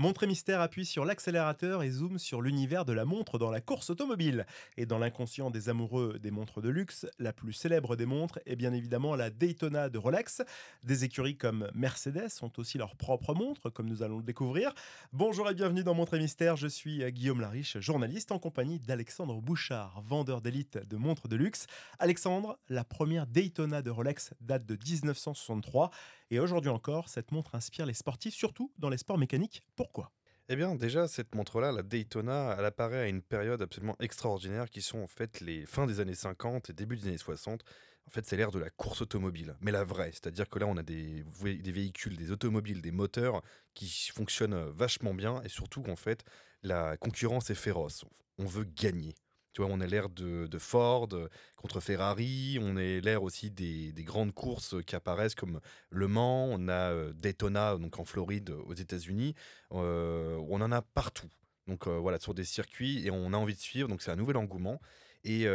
Montre Mystère appuie sur l'accélérateur et zoome sur l'univers de la montre dans la course automobile. Et dans l'inconscient des amoureux des montres de luxe, la plus célèbre des montres est bien évidemment la Daytona de Rolex. Des écuries comme Mercedes ont aussi leur propre montre, comme nous allons le découvrir. Bonjour et bienvenue dans Montre et Mystère, je suis Guillaume Lariche, journaliste en compagnie d'Alexandre Bouchard, vendeur d'élite de montres de luxe. Alexandre, la première Daytona de Rolex date de 1963 et aujourd'hui encore, cette montre inspire les sportifs, surtout dans les sports mécaniques. Pourquoi? Eh bien, déjà, cette montre-là, la Daytona, elle apparaît à une période absolument extraordinaire qui sont en fait les fins des années 50 et début des années 60. En fait, c'est l'ère de la course automobile, mais la vraie. C'est-à-dire que là, on a des, des véhicules, des automobiles, des moteurs qui fonctionnent vachement bien et surtout, en fait, la concurrence est féroce. On veut gagner. Tu vois, on a l'air de, Ford contre Ferrari, on est l'air aussi des, grandes courses qui apparaissent comme Le Mans, on a euh, Daytona donc en Floride aux États-Unis, euh, on en a partout. Donc euh, voilà, sur des circuits et on a envie de suivre, donc c'est un nouvel engouement. Et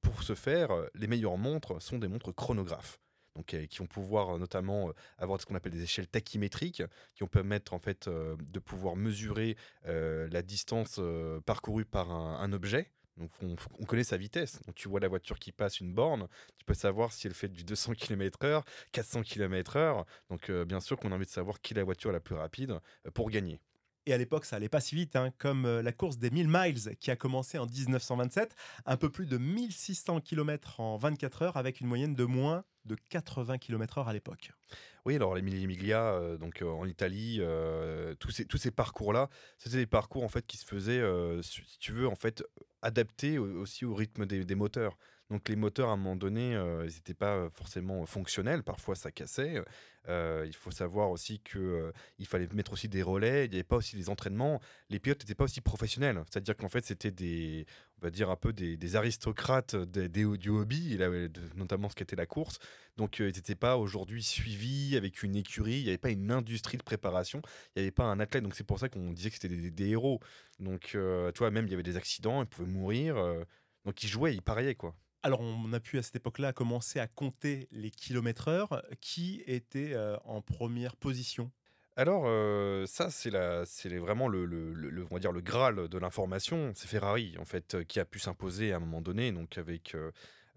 pour ce faire, les meilleures montres sont des montres chronographes. Donc, qui vont pouvoir notamment avoir ce qu'on appelle des échelles tachymétriques, qui vont permettre en fait de pouvoir mesurer la distance parcourue par un objet. Donc on, connaît sa vitesse. Donc tu vois la voiture qui passe une borne, tu peux savoir si elle fait du 200 km/h, 400 km/h. Donc euh, bien sûr qu'on a envie de savoir qui est la voiture la plus rapide euh, pour gagner. Et à l'époque, ça allait pas si vite, hein, comme euh, la course des 1000 miles qui a commencé en 1927, un peu plus de 1600 km en 24 heures avec une moyenne de moins de 80 km/h à l'époque. Oui, alors les Mille Miglia, donc en Italie, tous ces, tous ces parcours-là, c'était des parcours en fait qui se faisaient, si tu veux, en fait, adapté aussi au rythme des, moteurs. Donc les moteurs, à un moment donné, euh, ils n'étaient pas forcément fonctionnels. Parfois, ça cassait. Il faut savoir aussi qu'il euh, il fallait mettre aussi des relais. Il n'y avait pas aussi des entraînements. Les pilotes n'étaient pas aussi professionnels. C'est-à-dire qu'en fait, c'était des, on va dire un peu des, aristocrates des, du hobby, notamment ce qu'était la course. Donc ils n'étaient pas aujourd'hui suivis avec une écurie. Il n'y avait pas une industrie de préparation. Il n'y avait pas un athlète. Donc c'est pour ça qu'on disait que c'était des, héros. Donc tu vois, même il y avait des accidents. Ils pouvaient mourir. donc ils jouaient, ils pariaient quoi. Alors, on a pu à cette époque-là commencer à compter les kilomètres heure. Qui était euh, en première position alors, euh, ça, c'est vraiment le, le, graal de l'information. C'est Ferrari, en fait, qui a pu s'imposer à un moment donné, donc avec euh,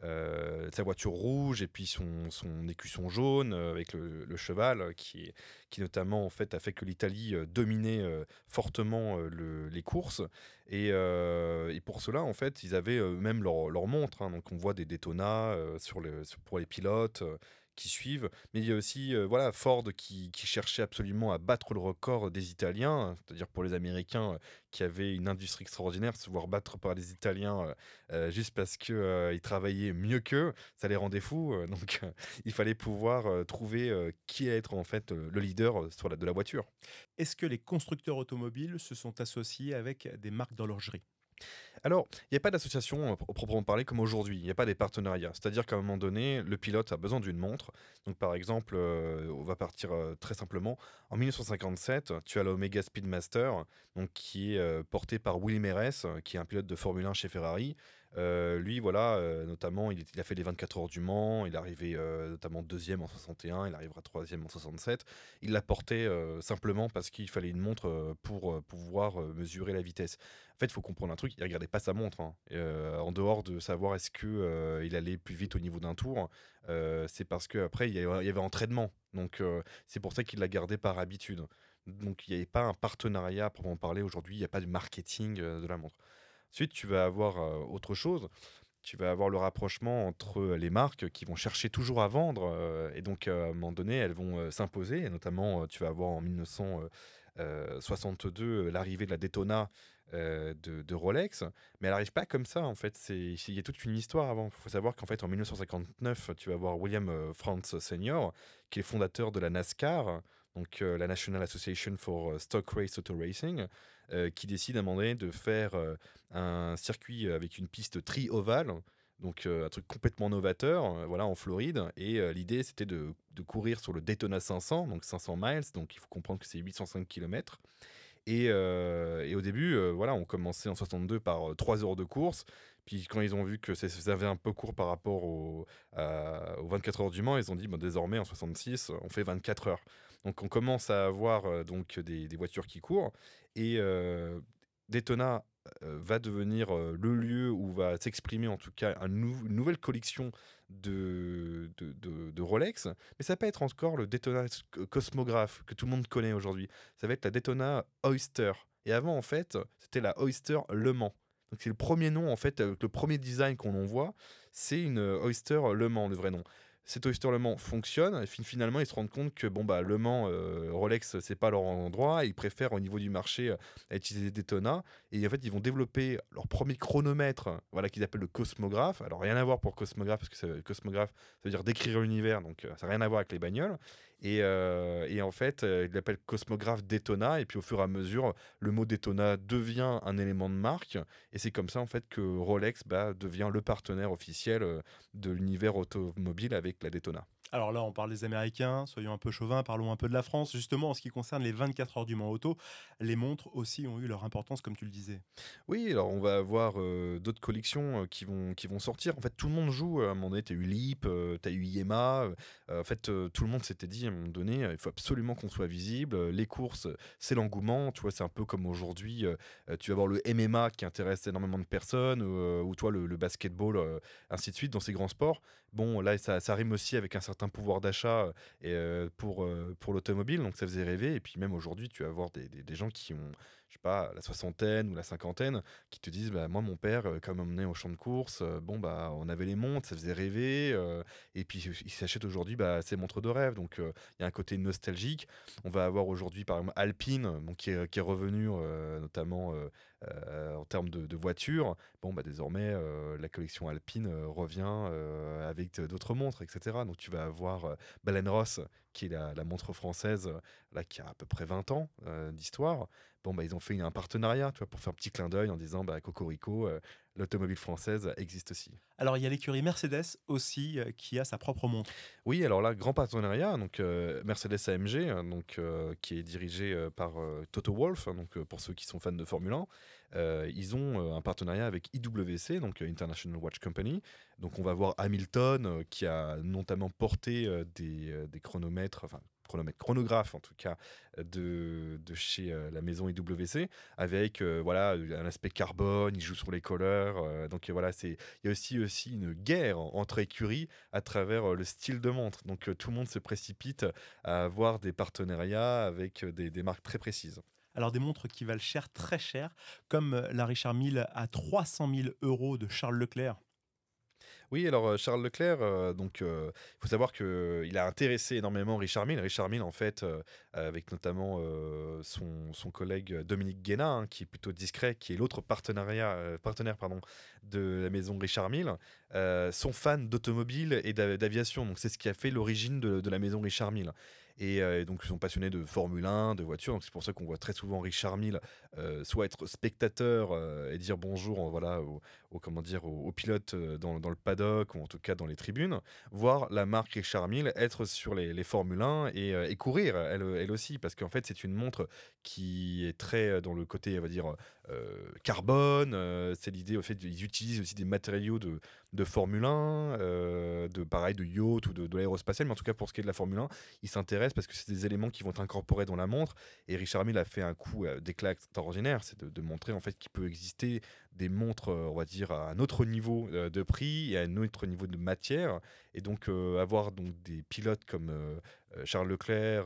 euh, sa voiture rouge et puis son, son écusson jaune euh, avec le, cheval qui, qui notamment en fait a fait que l'Italie euh, dominait fortement les courses et, et, pour cela en fait ils avaient même leur, leur montre hein. donc on voit des Daytona pour les pilotes qui suivent. Mais il y a aussi euh, voilà, Ford qui, cherchait absolument à battre le record des Italiens, c'est-à-dire pour les Américains euh, qui avaient une industrie extraordinaire, se voir battre par les Italiens euh, juste parce qu'ils travaillaient mieux qu'eux, ça les rendait fous. donc il fallait pouvoir trouver qui allait être en fait le leader de la voiture. Est-ce que les constructeurs automobiles se sont associés avec des marques d'horlogerie? Alors, il n'y a pas d'association au proprement parler comme aujourd'hui, il n'y a pas des partenariats. C'est-à-dire qu'à un moment donné, le pilote a besoin d'une montre. Donc par exemple, euh, on va partir euh, très simplement. En 1957, tu as l'Omega Speedmaster, donc, qui est euh, porté par Willy Meres, qui est un pilote de Formule 1 chez Ferrari. Lui, voilà, notamment, il, a fait les 24 heures du Mans, il est arrivé notamment deuxième en 61, il arrivera troisième en 67. Il l'a porté simplement parce qu'il fallait une montre pour pouvoir mesurer la vitesse. En fait, il faut comprendre un truc, il regardait pas sa montre. Hein. Euh, en dehors de savoir est-ce que euh, il allait plus vite au niveau d'un tour, euh, c'est parce qu'après il y avait, entraînement. Donc c'est pour ça qu'il l'a gardé par habitude. Donc il n'y avait pas un partenariat pour en parler aujourd'hui. Il n'y a pas de marketing de la montre. Ensuite, tu vas avoir autre chose tu vas avoir le rapprochement entre les marques qui vont chercher toujours à vendre et donc à un moment donné elles vont s'imposer et notamment tu vas avoir en 1962 l'arrivée de la Daytona de, Rolex, mais elle n'arrive pas comme ça en fait. Il y a toute une histoire avant. Il faut savoir qu'en fait en 1959, tu vas voir William Frantz Senior, qui est fondateur de la NASCAR, donc euh, la National Association for Stock Race Auto Racing, qui décide à un moment donné de faire un circuit avec une piste tri-ovale. Donc un truc complètement novateur, voilà, en Floride. Et l'idée, c'était de, de, courir sur le Daytona 500, donc 500 miles. Donc il faut comprendre que c'est 805 km. Euh, et, au début, euh, voilà, on commençait en 62 par 3 euh, heures de course. Puis quand ils ont vu que ça avait un peu court par rapport aux 24 heures du Mans, ils ont dit bon, désormais en 66, on fait 24 heures. Donc on commence à avoir donc des, des, voitures qui courent et Daytona va devenir le lieu où va s'exprimer en tout cas une nouvelle collection de, Rolex, mais ça pas être encore le Daytona Cosmograph que tout le monde connaît aujourd'hui. Ça va être la Daytona Oyster. Et avant, en fait, c'était la Oyster Le Mans. Donc c'est le premier nom, en fait, le premier design qu'on en voit, c'est une Oyster Le Mans, le vrai nom cet Oyster Le Mans fonctionne. Et finalement, ils se rendent compte que bon, bah, Le Mans, euh, Rolex, c'est pas leur endroit. Ils préfèrent, au niveau du marché, euh, utiliser Daytona. Et en fait, ils vont développer leur premier chronomètre, voilà, qu'ils appellent le cosmographe. Alors, rien à voir pour cosmographe, parce que cosmographe, ça veut dire décrire l'univers, donc euh, ça n'a rien à voir avec les bagnoles. Et, et, en fait, il l'appelle Cosmographe Daytona. Et puis au fur et à mesure, le mot Daytona devient un élément de marque. Et c'est comme ça en fait que Rolex bah, devient le partenaire officiel de l'univers automobile avec la Daytona. Alors là, on parle des Américains, soyons un peu chauvins, parlons un peu de la France. Justement, en ce qui concerne les 24 heures du Mans Auto, les montres aussi ont eu leur importance, comme tu le disais. Oui, alors on va avoir euh, d'autres collections euh, qui, vont, qui vont sortir. En fait, tout le monde joue. À un moment donné, tu as eu LIP, tu as eu IEMA. en fait, tout le monde s'était dit à un moment donné, il faut absolument qu'on soit visible. Les courses, c'est l'engouement. Tu vois, c'est un peu comme aujourd'hui, tu vas voir le MMA qui intéresse énormément de personnes, ou toi, le, le basketball, ainsi de suite, dans ces grands sports. Bon, là, ça rime aussi avec un certain un pouvoir d'achat euh, pour, euh, pour l'automobile, donc ça faisait rêver. Et puis même aujourd'hui, tu vas voir des, gens qui ont, je sais pas, la soixantaine ou la cinquantaine, qui te disent, bah, moi, mon père, euh, quand m'emmenait au champ de course, bon, bah, on avait les montres, ça faisait rêver. et puis, il s'achète aujourd'hui bah, montres de rêve. Donc, il y a un côté nostalgique. On va avoir aujourd'hui, par exemple, Alpine, qui, est, qui est revenu notamment euh, en termes de, voitures, bon, bah, désormais, euh, la collection Alpine euh, revient avec d'autres montres, etc. Donc tu vas avoir Baleine Ross, qui est la, montre française, là, qui a à peu près 20 ans d'histoire. Bon, bah, ils ont fait un partenariat tu vois, pour faire un petit clin d'œil en disant bah, Cocorico, l'automobile française existe aussi. Alors il y a l'écurie Mercedes aussi qui a sa propre montre. Oui, alors là, grand partenariat, donc Mercedes AMG, donc, qui est dirigé par Toto Wolff, hein, donc, pour ceux qui sont fans de Formule 1. Euh, ils ont euh, un partenariat avec IWC, donc euh, International Watch Company. Donc on va voir Hamilton qui a notamment porté des, chronomètres, enfin chronomètre chronographe en tout cas de, de chez la maison IWC avec voilà un aspect carbone il joue sur les couleurs donc voilà il y a aussi aussi une guerre entre écuries à travers le style de montre donc tout le monde se précipite à avoir des partenariats avec des, des marques très précises alors des montres qui valent cher, très cher, comme euh, la Richard Mille à 300 000 euros de Charles Leclerc. Oui, alors euh, Charles Leclerc, euh, donc il faut savoir qu'il a intéressé énormément Richard Mille. Richard Mille, en fait, avec notamment son, son, collègue Dominique Guéna, hein, qui est plutôt discret, qui est l'autre partenariat, partenaire pardon, de la maison Richard Mille, sont fans d'automobile et d'aviation. Donc c'est ce qui a fait l'origine de, de, la maison Richard Mille. Euh, et, donc, ils sont passionnés de Formule 1, de voitures. Donc, c'est pour ça qu'on voit très souvent Richard Mille euh, soit être spectateur euh, et dire bonjour voilà, au, comment dire, aux, pilotes dans, le paddock ou en tout cas dans les tribunes, voir la marque Richard Mille être sur les, les Formule 1 et, et courir elle, elle, aussi. Parce qu'en fait, c'est une montre qui est très dans le côté, on va dire, carbone. c'est l'idée, au fait, ils utilisent aussi des matériaux de, de Formule 1, de pareil, de yacht ou de, de l'aérospatial. Mais en tout cas, pour ce qui est de la Formule 1, ils s'intéressent parce que c'est des éléments qui vont être incorporés dans la montre. Et Richard Mille a fait un coup euh, d'éclat extraordinaire, c'est de, montrer en fait qu'il peut exister des montres, euh, on va dire, à un autre niveau euh, de prix et à un autre niveau de matière. Et donc avoir donc des pilotes comme Charles Leclerc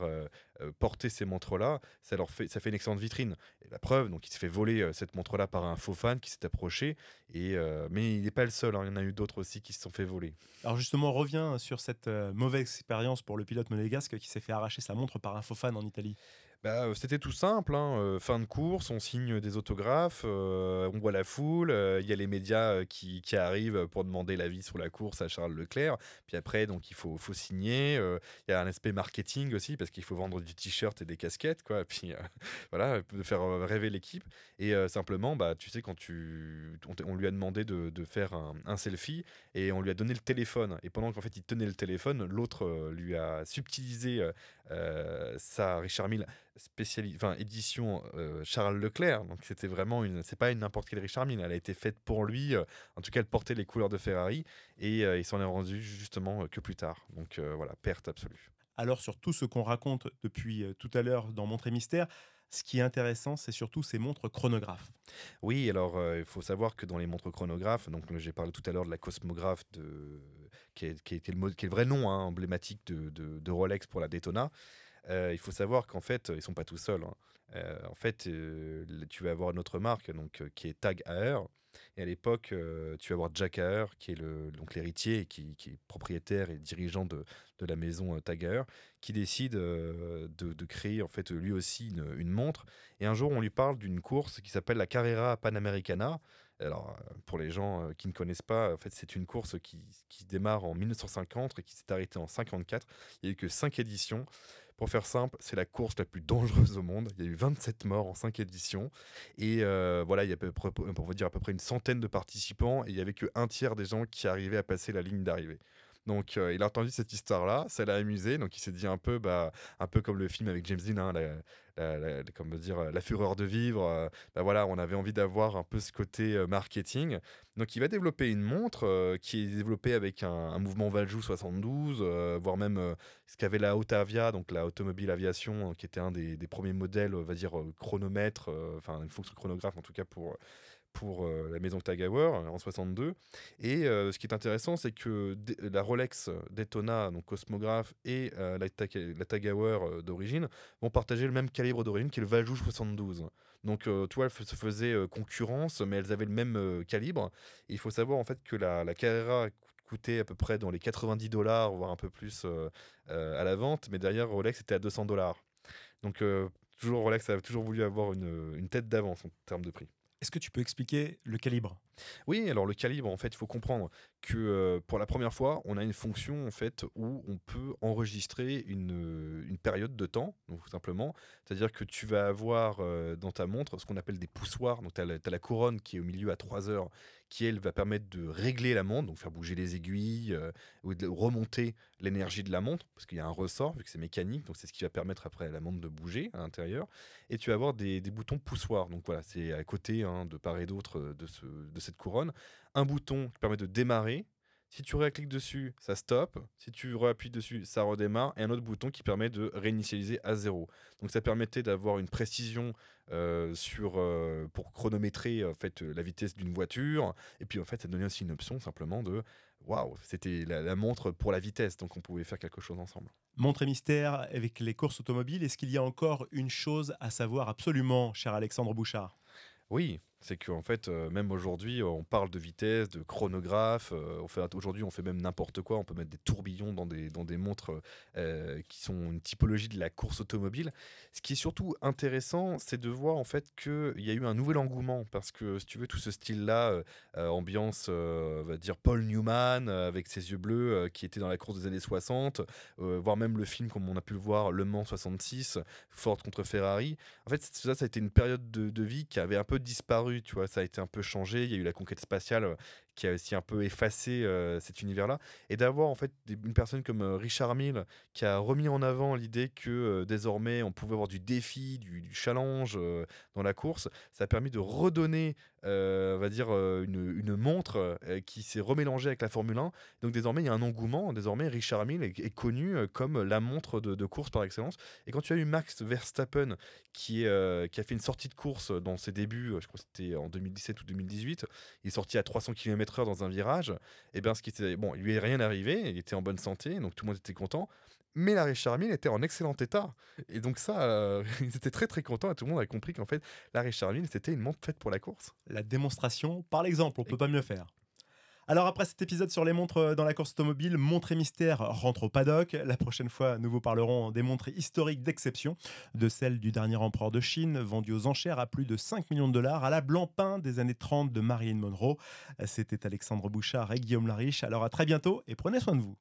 porter ces montres-là, ça leur fait, ça fait une excellente vitrine. Et la preuve, donc il s'est fait voler cette montre-là par un faux fan qui s'est approché. Et mais il n'est pas le seul. Hein. il y en a eu d'autres aussi qui se sont fait voler. Alors justement, on revient sur cette mauvaise expérience pour le pilote monégasque qui s'est fait arracher sa montre par un faux fan en Italie. Bah, euh, c'était tout simple, hein, euh, fin de course, on signe des autographes, euh, on voit la foule, il y a les médias qui, qui, arrivent pour demander l'avis sur la course à Charles Leclerc, puis après donc il faut, faut signer, il y a un aspect marketing aussi parce qu'il faut vendre du t-shirt et des casquettes, quoi, puis voilà, faire rêver l'équipe, et simplement, bah, tu sais, quand tu, on, lui a demandé de, de faire un, selfie, et on lui a donné le téléphone, et pendant qu'en fait il tenait le téléphone, l'autre lui a subtilisé ça, Richard Mille spéciali enfin, édition euh, Charles Leclerc. Donc c'était vraiment une, c'est pas une n'importe quelle Richard Mille. Elle a été faite pour lui. Euh, en tout cas, elle portait les couleurs de Ferrari et euh, il s'en est rendu justement que plus tard. Donc voilà, perte absolue. Alors sur tout ce qu'on raconte depuis tout à l'heure dans Montre et Mystère, ce qui est intéressant, c'est surtout ces montres chronographes. Oui, alors euh, il faut savoir que dans les montres chronographes, donc j'ai parlé tout à l'heure de la cosmographe de, qui, est, qui, le, qui est le vrai nom hein, emblématique de, de- de Rolex pour la Daytona. Euh, il faut savoir qu'en fait, ils sont pas tout seuls. hein. Euh, en fait, euh, tu vas avoir une autre marque donc, qui est Tag Heuer. Et à l'époque, tu vas avoir Jack Heuer, qui est l'héritier, qui, qui est propriétaire et dirigeant de, la maison Tag Heuer, qui décide de, créer en fait lui aussi une, montre. Et un jour, on lui parle d'une course qui s'appelle la Carrera Panamericana. Alors, pour les gens qui ne connaissent pas, en fait, c'est une course qui, qui démarre en 1950 et qui s'est arrêtée en 54. Il n'y a eu que 5 éditions. Pour faire simple, c'est la course la plus dangereuse au monde. Il y a eu 27 morts en 5 éditions. Et euh, voilà, il y a à peu près, va dire à peu près une centaine de participants. Et il n'y avait qu'un tiers des gens qui arrivaient à passer la ligne d'arrivée. Donc, euh, il a entendu cette histoire-là, ça l'a amusé. Donc, il s'est dit un peu, bah, un peu comme le film avec James Dean, hein, la, dire, la fureur de vivre. euh, bah voilà, on avait envie d'avoir un peu ce côté euh, marketing. Donc, il va développer une montre euh, qui est développée avec un, mouvement Valjoux 72, euh, voire même euh, ce qu'avait la Autavia, donc la Automobile Aviation, euh, qui était un des, premiers modèles, on va dire, euh, chronomètre, euh, enfin, une fonction chronographe en tout cas pour, pour euh, la maison Tag Heuer euh, en 62. Et euh, ce qui est intéressant, c'est que la Rolex Daytona, donc cosmographe, et euh, la, Tag- la d'origine vont partager le même calibre d'origine qui est le Valjoux 72. Donc, tu vois, elles se faisaient concurrence, mais elles avaient le même calibre. Il faut savoir en fait que la, la Carrera co- coûtait à peu près dans les 90 dollars, voire un peu plus à la vente, mais derrière Rolex était à 200 dollars. Donc, toujours Rolex a toujours voulu avoir une tête d'avance en termes de prix. Est-ce que tu peux expliquer le calibre? Oui, alors le calibre, en fait, il faut comprendre que pour la première fois, on a une fonction en fait où on peut enregistrer une, une période de temps, tout simplement. C'est-à-dire que tu vas avoir dans ta montre ce qu'on appelle des poussoirs. Donc tu as, la couronne qui est au milieu à 3 heures, qui elle va permettre de régler la montre, donc faire bouger les aiguilles ou de remonter l'énergie de la montre, parce qu'il y a un ressort, vu que c'est mécanique, donc c'est ce qui va permettre après la montre de bouger à l'intérieur. Et tu vas avoir des, boutons poussoirs. Donc voilà, c'est à côté hein, de part et d'autre de, ce, cette couronne. Un bouton qui permet de démarrer. Si tu récliques dessus, ça stoppe. Si tu réappuies dessus, ça redémarre. Et un autre bouton qui permet de réinitialiser à zéro. Donc ça permettait d'avoir une précision euh, sur, euh, pour chronométrer en fait, la vitesse d'une voiture. Et puis en fait, ça donnait aussi une option simplement de waouh, c'était la, la montre pour la vitesse. Donc on pouvait faire quelque chose ensemble. Montre et mystère avec les courses automobiles, est-ce qu'il y a encore une chose à savoir absolument, cher Alexandre Bouchard? Oui, c'est qu'en fait, euh, même aujourd'hui, euh, on parle de vitesse, de chronographe. euh, aujourd'hui, on fait même n'importe quoi. On peut mettre des tourbillons dans des, dans des montres qui sont une typologie de la course automobile. Ce qui est surtout intéressant, c'est de voir en fait qu'il y a eu un nouvel engouement. Parce que, si tu veux, tout ce style-là, ambiance, on va dire Paul Newman, avec ses yeux bleus, qui était dans la course des années 60, euh, voire même le film, comme on a pu le voir, Le Mans 66, Ford contre Ferrari. En fait, ça, ça a été une période de, de vie qui avait un peu disparu, tu vois, ça a été un peu changé. Il y a eu la conquête spatiale euh, qui a aussi un peu effacé cet univers-là. Et d'avoir en fait une personne comme Richard Mille qui a remis en avant l'idée que désormais on pouvait avoir du défi, du, challenge dans la course, ça a permis de redonner, on va dire, une, montre qui s'est remélangée avec la Formule 1. Donc désormais, il y a un engouement. Désormais, Richard Mille est, connu comme la montre de, course par excellence. Et quand tu as eu Max Verstappen qui, qui a fait une sortie de course dans ses débuts, je crois que c'était en 2017 ou 2018, il est sorti à 300 km/h dans un virage, et bien ce qui était bon, il lui est rien arrivé, il était en bonne santé, donc tout le monde était content. Mais la Richard était en excellent état. Et donc ça, euh, ils étaient très très contents et tout le monde a compris qu'en fait, la Richard c'était une montre faite pour la course. La démonstration par l'exemple, on peut pas mieux faire. Alors après cet épisode sur les montres euh, dans la course automobile, Montre Mystère rentre au paddock. La prochaine fois, nous vous parlerons des montres historiques d'exception, de celles du dernier empereur de Chine, vendues aux enchères à plus de 5 millions de dollars, à la blanc-pain des années 30 de Marilyn Monroe. C'était Alexandre Bouchard et Guillaume Lariche. Alors à très bientôt et prenez soin de vous.